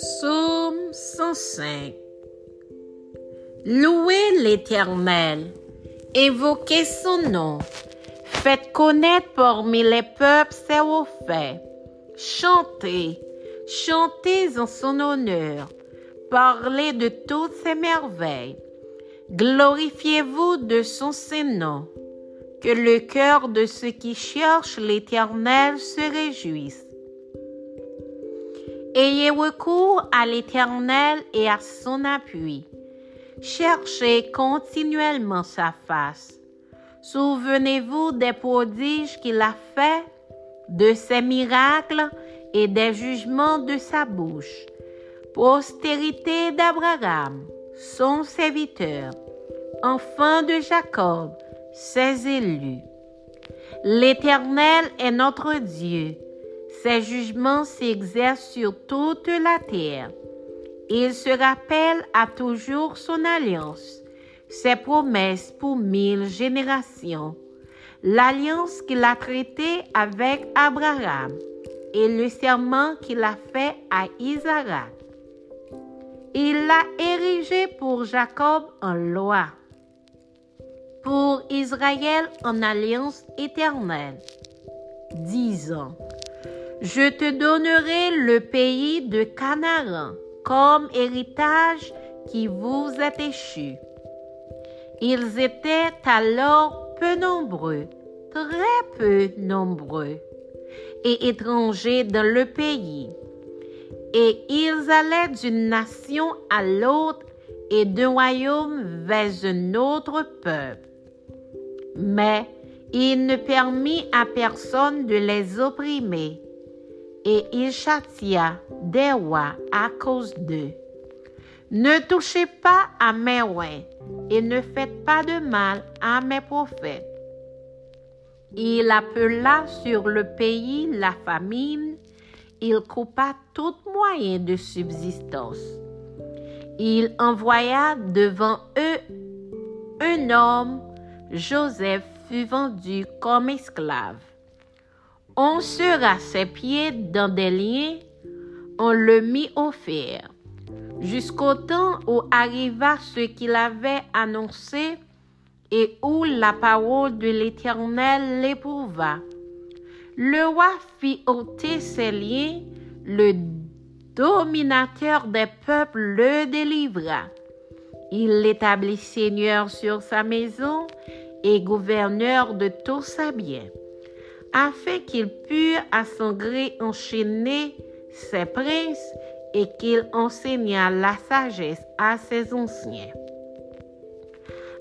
Psaume 105 Louez l'Éternel, évoquez son nom, faites connaître parmi les peuples ses hauts faits, chantez, chantez en son honneur, parlez de toutes ses merveilles, glorifiez-vous de son Saint-Nom, que le cœur de ceux qui cherchent l'Éternel se réjouisse. Ayez recours à l'Éternel et à son appui. Cherchez continuellement sa face. Souvenez-vous des prodiges qu'il a faits, de ses miracles et des jugements de sa bouche. Postérité d'Abraham, son serviteur, enfant de Jacob, ses élus. L'Éternel est notre Dieu ses jugements s'exercent sur toute la terre. Il se rappelle à toujours son alliance, ses promesses pour mille générations, l'alliance qu'il a traitée avec Abraham et le serment qu'il a fait à Isaac. Il l'a érigé pour Jacob en loi, pour Israël en alliance éternelle, disant, je te donnerai le pays de Canaan comme héritage qui vous est échu. Ils étaient alors peu nombreux, très peu nombreux, et étrangers dans le pays. Et ils allaient d'une nation à l'autre et d'un royaume vers un autre peuple. Mais il ne permit à personne de les opprimer et il châtia des rois à cause d'eux. Ne touchez pas à mes rois et ne faites pas de mal à mes prophètes. Il appela sur le pays la famine, il coupa tout moyen de subsistance. Il envoya devant eux un homme, Joseph fut vendu comme esclave. On sera ses pieds dans des liens, on le mit au fer, jusqu'au temps où arriva ce qu'il avait annoncé et où la parole de l'Éternel l'éprouva. Le roi fit ôter ses liens, le dominateur des peuples le délivra. Il l'établit seigneur sur sa maison et gouverneur de tous sa biens afin qu'il pût à son gré enchaîner ses princes et qu'il enseignât la sagesse à ses anciens.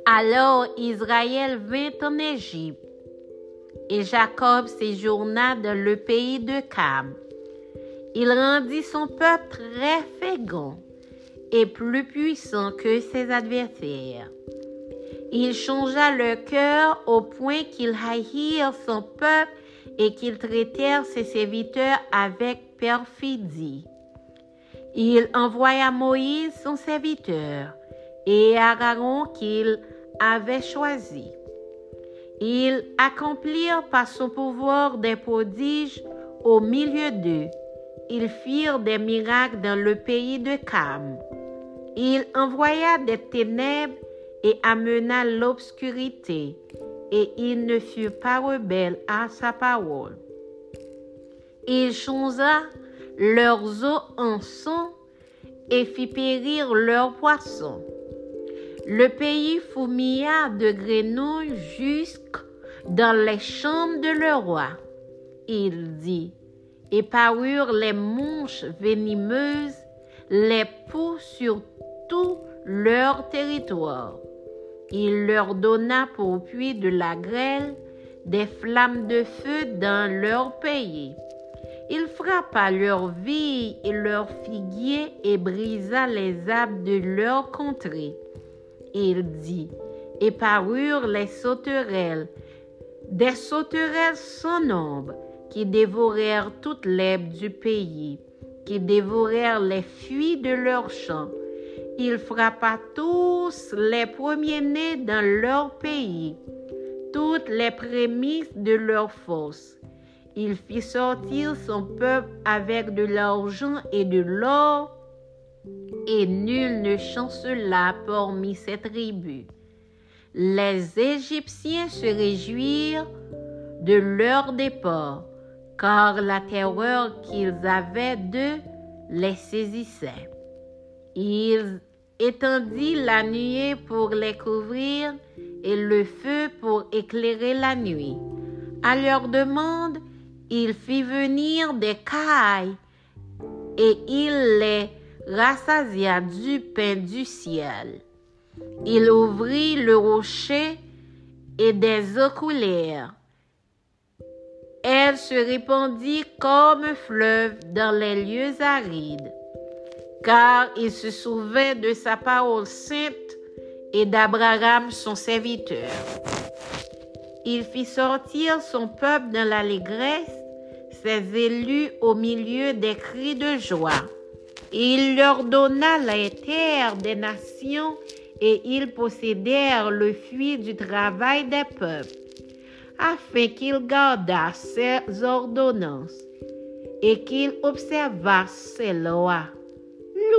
Alors Israël vint en Égypte, et Jacob séjourna dans le pays de Cam. Il rendit son peuple très fécond et plus puissant que ses adversaires. Il changea leur cœur au point qu'ils haïrent son peuple et qu'ils traitèrent ses serviteurs avec perfidie. Il envoya Moïse son serviteur et Aaron qu'il avait choisi. Ils accomplirent par son pouvoir des prodiges au milieu d'eux. Ils firent des miracles dans le pays de Cam. Il envoya des ténèbres et amena l'obscurité et ils ne furent pas rebelles à sa parole. Il changea leurs eaux en sang et fit périr leurs poissons. Le pays fourmilla de grenouilles jusque dans les chambres de leur roi. Il dit, et parurent les mouches venimeuses, les poux sur tout leur territoire. Il leur donna pour puits de la grêle des flammes de feu dans leur pays. Il frappa leur vie et leurs figuiers et brisa les arbres de leur contrée. Il dit, et parurent les sauterelles, des sauterelles sans nombre, qui dévorèrent toute l'herbe du pays, qui dévorèrent les fuites de leurs champs il frappa tous les premiers-nés dans leur pays, toutes les prémices de leur force. Il fit sortir son peuple avec de l'argent et de l'or et nul ne chancela parmi ses tribus. Les Égyptiens se réjouirent de leur départ, car la terreur qu'ils avaient d'eux les saisissait. Étendirent la nuée pour les couvrir et le feu pour éclairer la nuit. À leur demande, il fit venir des cailles et il les rassasia du pain du ciel. Il ouvrit le rocher et des eaux coulèrent. Elle se répandit comme fleuve dans les lieux arides, car il se souvint de sa parole sainte et d'Abraham son serviteur. Il fit sortir son peuple dans l'allégresse, ses élus au milieu des cris de joie. Il leur donna la terre des nations et ils possédèrent le fruit du travail des peuples, afin qu'ils gardassent ses ordonnances et qu'ils observassent ses lois.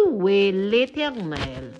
Louez l'Éternel?